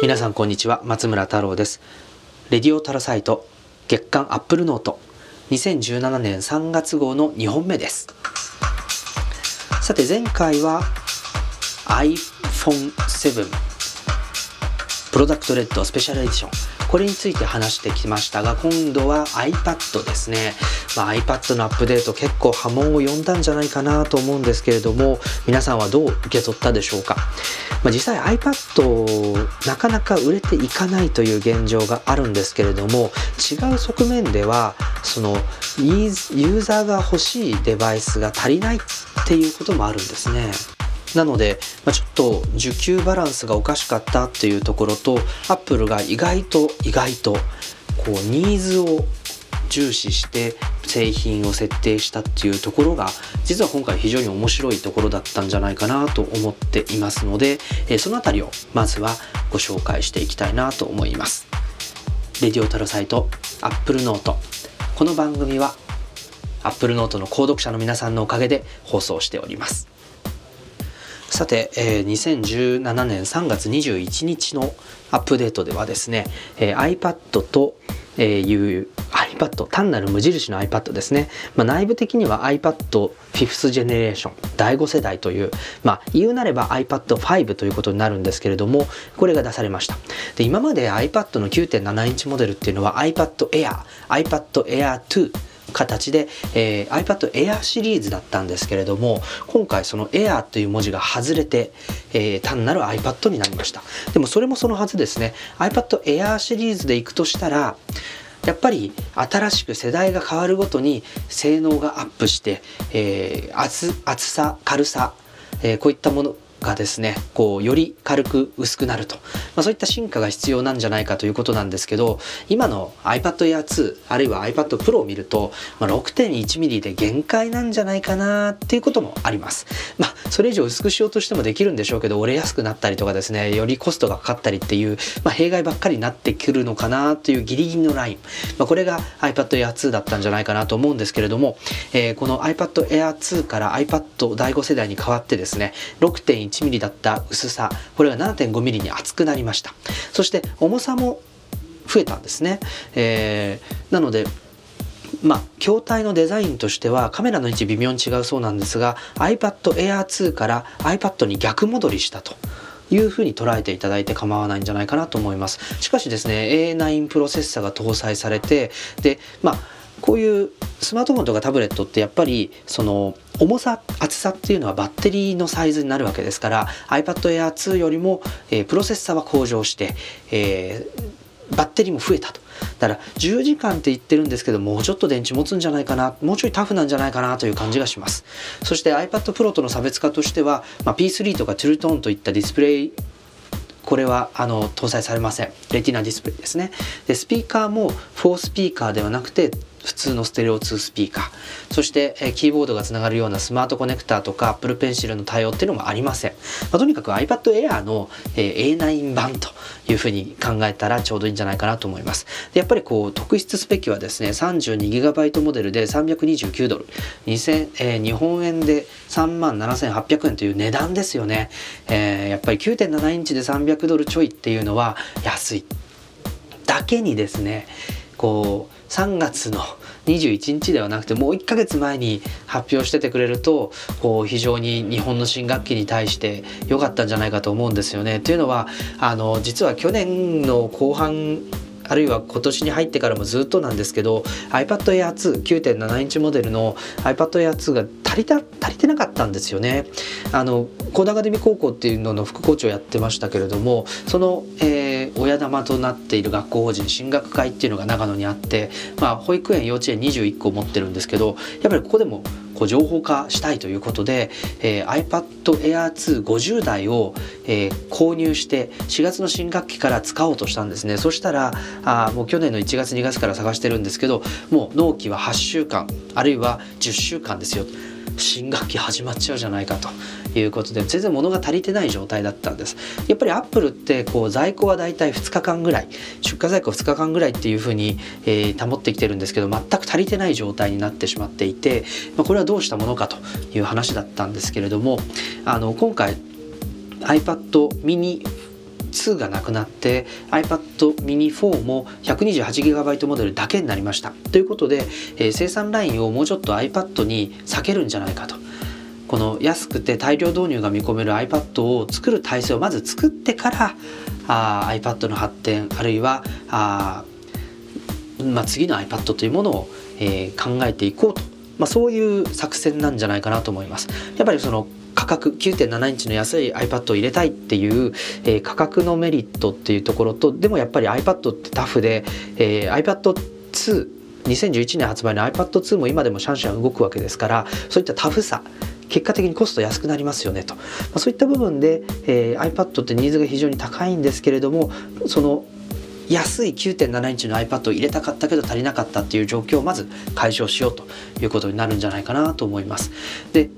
皆さんこんにちは松村太郎です。 Radio TAROSITE 月刊アップルノート2017年3月号の2本目です。さて前回は iPhone7 PRODUCT RED Special Edition。これについて話してきましたが今度は iPad ですね、まあ、iPad のアップデート結構波紋を呼んだんじゃないかなと思うんですけれども皆さんはどう受け取ったでしょうか、まあ、実際 iPad なかなか売れていかないという現状があるんですけれども違う側面ではそのユーザーが欲しいデバイスが足りないっていうこともあるんですね。なので、まあ、ちょっと需給バランスがおかしかったっていうところとアップルが意外と意外とこうニーズを重視して製品を設定したっていうところが実は今回非常に面白いところだったんじゃないかなと思っていますので、えその辺りをまずはご紹介していきたいなと思います。レディオタルサイト Apple n o t この番組は Apple n o t の購読者の皆さんのおかげで放送しております。さて、えー、2017年3月21日のアップデートではですね、えー、iPad とえいう iPad 単なる無印の iPad ですね、まあ、内部的には iPad 5th ジェネレーション第5世代という、まあ、言うなれば iPad5 ということになるんですけれどもこれが出されました。で今まで iPad の9.7インチモデルっていうのは iPad Air iPad Air 2形で、えー、iPad Air シリーズだったんですけれども今回その Air という文字が外れて、えー、単なる iPad になりました。でもそれもそのはずですね。iPad Air シリーズでいくとしたらやっぱり新しく世代が変わるごとに性能がアップして、えー、厚厚さ軽さ、えー、こういったものがですねこうより軽く薄くなると、まあ、そういった進化が必要なんじゃないかということなんですけど今の iPad Air 2あるいは iPad Pro を見ると、まあ、6.1mm で限界なんじゃないかなっていうこともあります。まあそれ以上薄くしようとしてもできるんでしょうけど折れやすくなったりとかですねよりコストがかかったりっていう、まあ、弊害ばっかりになってくるのかなというギリギリのライン、まあ、これが iPad Air 2だったんじゃないかなと思うんですけれども、えー、この iPad Air 2から iPad 第5世代に変わってですね6.1 1mm だった薄さこれが 7.5mm に厚くなりました。そして重さも増えたんですね、えー、なのでまあ、筐体のデザインとしてはカメラの位置微妙に違うそうなんですが iPad Air 2から iPad に逆戻りしたと。いうふうに捉えていただいて構わないんじゃないかなと思います。しかしですね A9 プロセッサが搭載されてでまあこういうスマートフォンとかタブレットってやっぱりその重さ厚さっていうのはバッテリーのサイズになるわけですから iPad Air 2よりも、えー、プロセッサーは向上して、えー、バッテリーも増えたと。だから10時間って言ってるんですけどもうちょっと電池持つんじゃないかなもうちょいタフなんじゃないかなという感じがします。そして iPad Pro との差別化としては、まあ、P3 とかトゥルトーンといったディスプレイこれはあの搭載されません。レティナディスプレイですね。でスピーカーも4スピーカーではなくて普通のステレオ2スピーカー。そして、えキーボードがつながるようなスマートコネクターとか Apple Pencil の対応っていうのもありません、まあ、とにかく iPad Air の、え A9 版というふうに考えたらちょうどいいんじゃないかなと思います。でやっぱりこう特筆すべきはですね 32GB モデルで329ドル。2000、えー、日本円で3万7800円という値段ですよね、えー、やっぱり9.7インチで300ドルちょいっていうのは安い。だけにですねこう3月の21日ではなくてもう1ヶ月前に発表しててくれるとこう非常に日本の新学期に対して良かったんじゃないかと思うんですよね。というのはあの実は去年の後半あるいは今年に入ってからもずっとなんですけど iPad Air 29.7インチモデルの iPad Air 2が足りた足りてなかったんですよね。あのコーダアカデミー高校っていうのの副校長やってましたけれどもその、えー、親玉となっている学校法人進学会っていうのが長野にあって、まあ、保育園幼稚園21校持ってるんですけどやっぱりここでもこう情報化したいということで、えー、iPad Air 250台を、えー、購入して4月の新学期から使おうとしたんですね。そしたらあもう去年の1月2月から探してるんですけどもう納期は8週間あるいは10週間ですよ。新学期始まっちゃうじゃないかということで全然物が足りてない状態だったんです。やっぱりアップルってこう在庫はだいたい2日間ぐらい出荷在庫2日間ぐらいっていうふうに、えー、保ってきてるんですけど全く足りてない状態になってしまっていて、まあ、これはどうしたものかという話だったんですけれどもあの今回 iPad mini 2がなくなって iPad mini 4も 128GB モデルだけになりました。ということで、えー、生産ラインをもうちょっと iPad に避けるんじゃないかと。この安くて大量導入が見込める iPad を作る体制をまず作ってからあ iPad の発展あるいはあ、まあ、次の iPad というものを、えー、考えていこうと、まあ、そういう作戦なんじゃないかなと思います。やっぱりその価格9.7インチの安い iPad を入れたいっていう、えー、価格のメリットっていうところとでもやっぱり iPad ってタフで、えー、iPad2 2011年発売の iPad2 も今でもシャンシャン動くわけですからそういったタフさ結果的にコスト安くなりますよねと、まあ、そういった部分で、えー、iPad ってニーズが非常に高いんですけれどもその安い9.7インチの iPad を入れたかったけど足りなかったっていう状況をまず解消しようということになるんじゃないかなと思います。で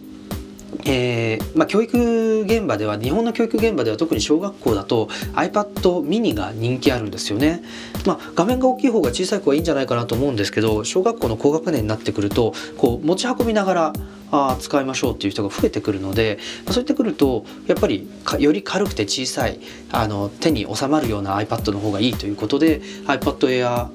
えーまあ、教育現場では日本の教育現場では特に小学校だと iPad mini が人気あるんですよね、まあ、画面が大きい方が小さい子はいいんじゃないかなと思うんですけど小学校の高学年になってくるとこう持ち運びながらあ使いましょうっていう人が増えてくるのでまそういってくるとやっぱりより軽くて小さいあの手に収まるような iPad の方がいいということで iPad Air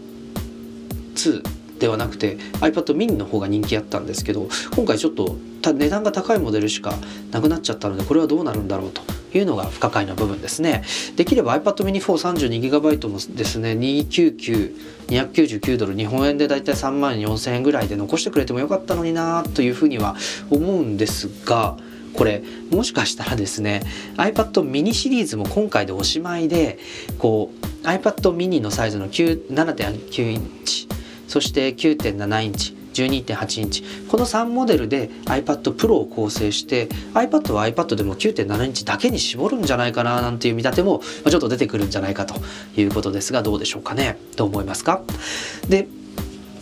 2ではなくて iPad mini の方が人気あったんですけど今回ちょっと値段が高いモデルしかなくなっちゃったのでこれはどうなるんだろうというのが不可解な部分ですね。できれば iPad mini 432GB もですね299299ドル日本円でだいたい3万4000円ぐらいで残してくれてもよかったのになというふうには思うんですがこれもしかしたらですね iPad mini シリーズも今回でおしまいでこう iPad mini のサイズの7.9インチそして9.7インチ12.8インチ。この3モデルで iPad Pro を構成して iPad は iPad でも9.7インチだけに絞るんじゃないかななんていう見立てもちょっと出てくるんじゃないかということですがどうでしょうかね。どう思いますか？で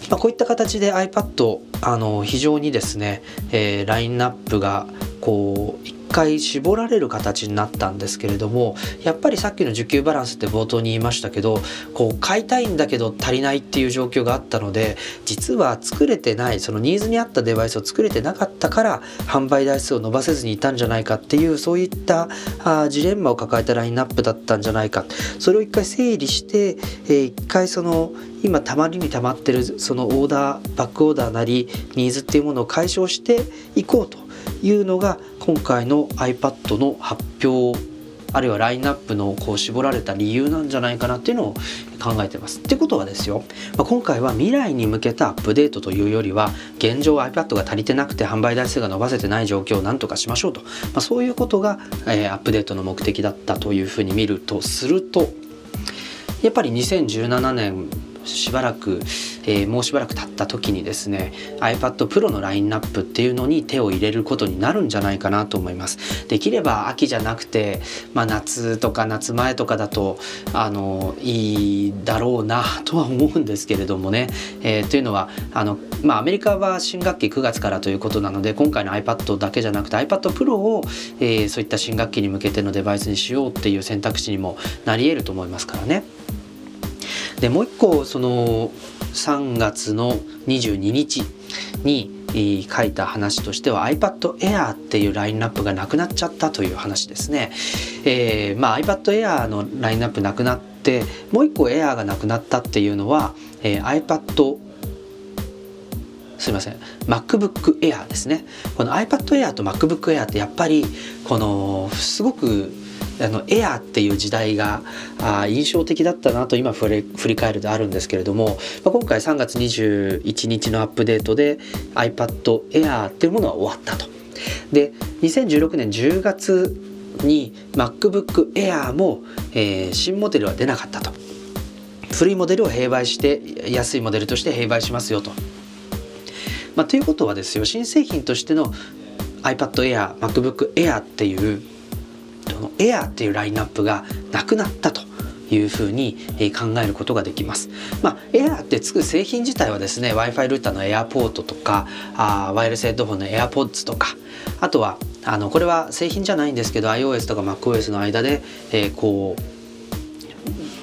まあ、こういった形で iPad あの非常にですね、えー、ラインナップがこう回絞られる形になったんですけれどもやっぱりさっきの需給バランスって冒頭に言いましたけどこう買いたいんだけど足りないっていう状況があったので実は作れてないそのニーズに合ったデバイスを作れてなかったから販売台数を伸ばせずにいたんじゃないかっていうそういったあジレンマを抱えたラインナップだったんじゃないか。それを一回整理して、えー、一回その今たまりにたまってるそのオーダーバックオーダーなりニーズっていうものを解消していこうというのが今回の iPad の発表あるいはラインナップのこう絞られた理由なんじゃないかなっていうのを考えてます。ってことはですよ、まあ、今回は未来に向けたアップデートというよりは現状 iPad が足りてなくて販売台数が伸ばせてない状況をなんとかしましょうと、まあ、そういうことが、えー、アップデートの目的だったというふうに見るとするとやっぱり2017年しばらく、えー、もうしばらく経った時にですね iPad Pro のラインナップっていうのに手を入れることになるんじゃないかなと思いますできれば秋じゃなくて、まあ、夏とか夏前とかだとあのいいだろうなとは思うんですけれどもね、えー、というのはあの、まあ、アメリカは新学期9月からということなので今回の iPad だけじゃなくて iPad Pro を、えー、そういった新学期に向けてのデバイスにしようっていう選択肢にもなり得ると思いますからね。でもう一個その3月の22日に書いた話としては iPad Air っていうラインナップがなくなっちゃったという話ですね。えー、まあ iPad Air のラインナップなくなってもう一個 Air がなくなったっていうのは、えー、iPad すいません MacBook Air ですねこの iPad Air と MacBook Air ってやっぱりこのすごくあのエアっていう時代があ印象的だったなと今振り振り返るとあるんですけれども、まあ、今回3月21日のアップデートで iPad Air っていうものは終わったと。で2016年10月に MacBook Air も、えー、新モデルは出なかったと。古いモデルを併売して安いモデルとして併売しますよと。まあ、ということはですよ新製品としての iPad Air、MacBook Air っていうの Air っていうラインナップがなくなったというふうに考えることができます。まあ、Air ってつく製品自体はですね Wi-Fi ルーターの AirPort とかあワイヤレスヘッドホンの AirPods とかあとはあのこれは製品じゃないんですけど iOS とか MacOS の間で、えー、こう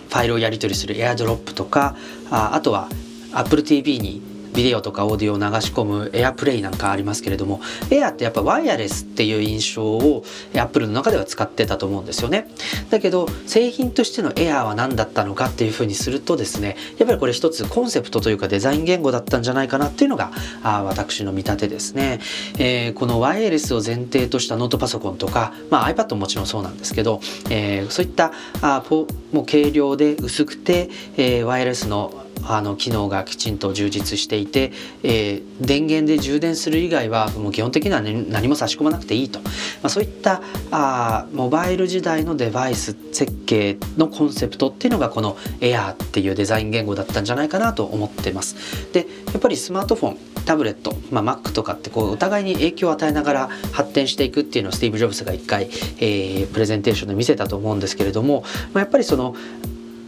ファイルをやり取りする AirDrop とかああとは Apple TV にビデオとかオーディオを流し込むエアプレイなんかありますけれどもエアってやっぱワイヤレスっていう印象をアップルの中では使ってたと思うんですよね。だけど製品としてのエアーは何だったのかっていうふうにするとですねやっぱりこれ一つコンセプトというかデザイン言語だったんじゃないかなっていうのがあ私の見立てですね、えー、このワイヤレスを前提としたノートパソコンとか、まあ、iPad ももちろんそうなんですけど、えー、そういったあもう軽量で薄くて、えー、ワイヤレスのあの機能がきちんと充実していて、えー、電源で充電する以外はもう基本的には、ね、何も差し込まなくていいと、まあ、そういったあモバイル時代のデバイス設計のコンセプトっていうのがこの Air っていうデザイン言語だったんじゃないかなと思ってます。でやっぱりスマートフォンタブレット、まあ、Mac とかってこうお互いに影響を与えながら発展していくっていうのをスティーブ・ジョブズが一回、えー、プレゼンテーションで見せたと思うんですけれども、まあ、やっぱりその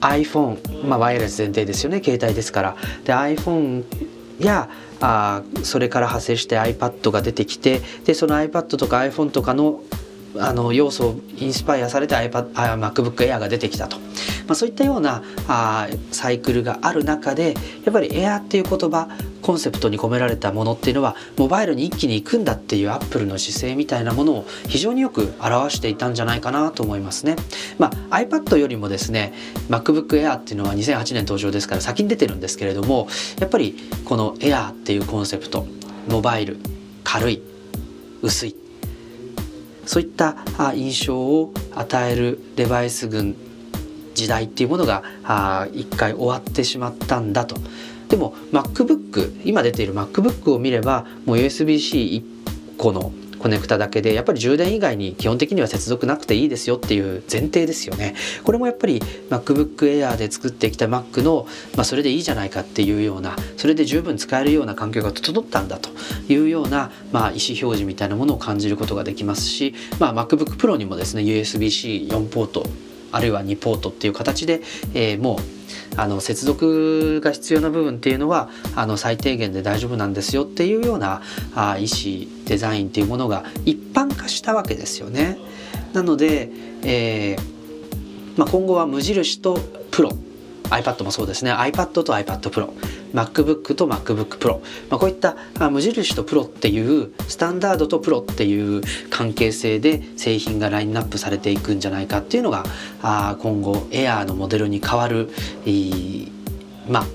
iPhone、まあ、ワイヤレス前提ですよね携帯ですから。で iPhone やあそれから派生して iPad が出てきてでその iPad とか iPhone とかのあの要素をインスパイアされて iPad MacBook Air が出てきたと、まあ、そういったようなあサイクルがある中でやっぱり Air っていう言葉コンセプトに込められたものっていうのはモバイルに一気に行くんだっていうアップルの姿勢みたいなものを非常によく表していたんじゃないかなと思いますね。まあ、iPad よりもですね MacBook Air っていうのは2008年登場ですから先に出てるんですけれどもやっぱりこの Air っていうコンセプトモバイル軽い薄いそういった印象を与えるデバイス群時代っていうものが一回終わってしまったんだと。でも MacBook 今出ている MacBook を見ればもう USB-C1 個のコネクタだけでやっぱり充電以外に基本的には接続なくていいですよっていう前提ですよね。これもやっぱり MacBook Air で作ってきた Mac の、まあ、それでいいじゃないかっていうようなそれで十分使えるような環境が整ったんだというような、まあ、意思表示みたいなものを感じることができますし、まあ、MacBook Pro にもですね USB-C4 ポートあるいは2ポートっていう形で、えー、もうあの接続が必要な部分っていうのはあの最低限で大丈夫なんですよっていうようなあ意思デザインっていうものが一般化したわけですよね。なので、えーまあ、今後は無印とプロ iPad もそうですね。iPad と iPad Pro MacBook と MacBook Pro、まあ、こういった無印とプロっていうスタンダードとプロっていう関係性で製品がラインナップされていくんじゃないかっていうのがあ今後 Air のモデルに変わるまあ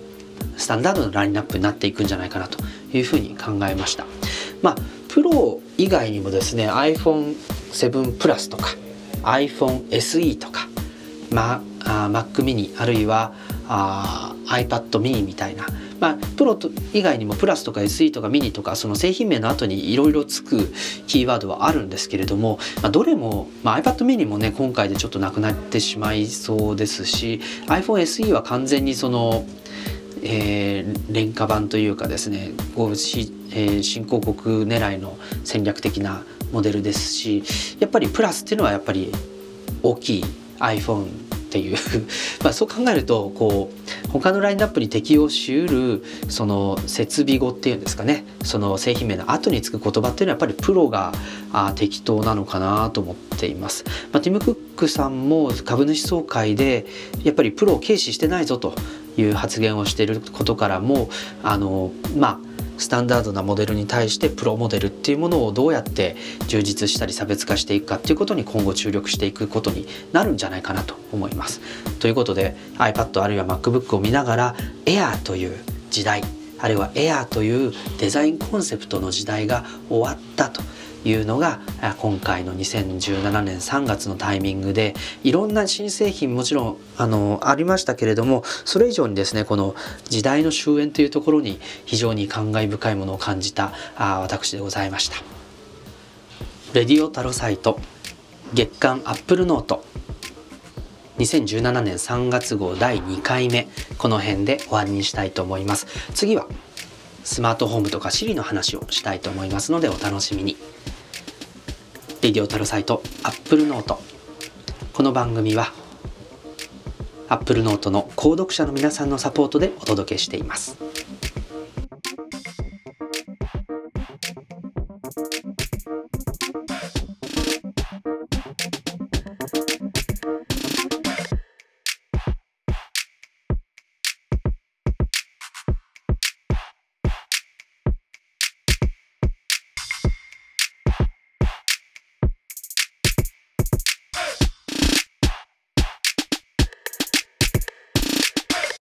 スタンダードのラインナップになっていくんじゃないかなというふうに考えました。まあ、プロ以外にもですね iPhone7 プラスとか iPhone SE とか、まあ、Mac mini あるいはあ iPad mini みたいな。まあ、プロと以外にもプラスとか SE とかミニとかその製品名の後にいろいろつくキーワードはあるんですけれども、まあ、どれも、まあ、iPad mini もね今回でちょっとなくなってしまいそうですし iPhone SE は完全にそのえー、廉価版というかですね、新興国狙いの戦略的なモデルですしやっぱりプラスっていうのはやっぱり大きい iPhone ていう まあそう考えるとこう他のラインナップに適用しうるその設備語っていうんですかねその製品名の後につく言葉っていうのはやっぱりプロがあ適当なのかなと思っています。まあ、ティム・クックさんも株主総会でやっぱりプロを軽視してないぞという発言をしていることからもあのまあスタンダードなモデルに対してプロモデルっていうものをどうやって充実したり差別化していくかっていうことに今後注力していくことになるんじゃないかなと思います。ということで iPad あるいは MacBook を見ながら Air という時代あるいは Air というデザインコンセプトの時代が終わったというのが今回の2017年3月のタイミングでいろんな新製品もちろんあのありましたけれどもそれ以上にですねこの時代の終焉というところに非常に感慨深いものを感じたあ私でございました。レディオタロサイト月刊アップルノート2017年3月号第2回目この辺で終わりにしたいと思います次はスマートホームとか Siri の話をしたいと思いますのでお楽しみに。レディオタルサイト Apple Note この番組は Apple Note の購読者の皆さんのサポートでお届けしています。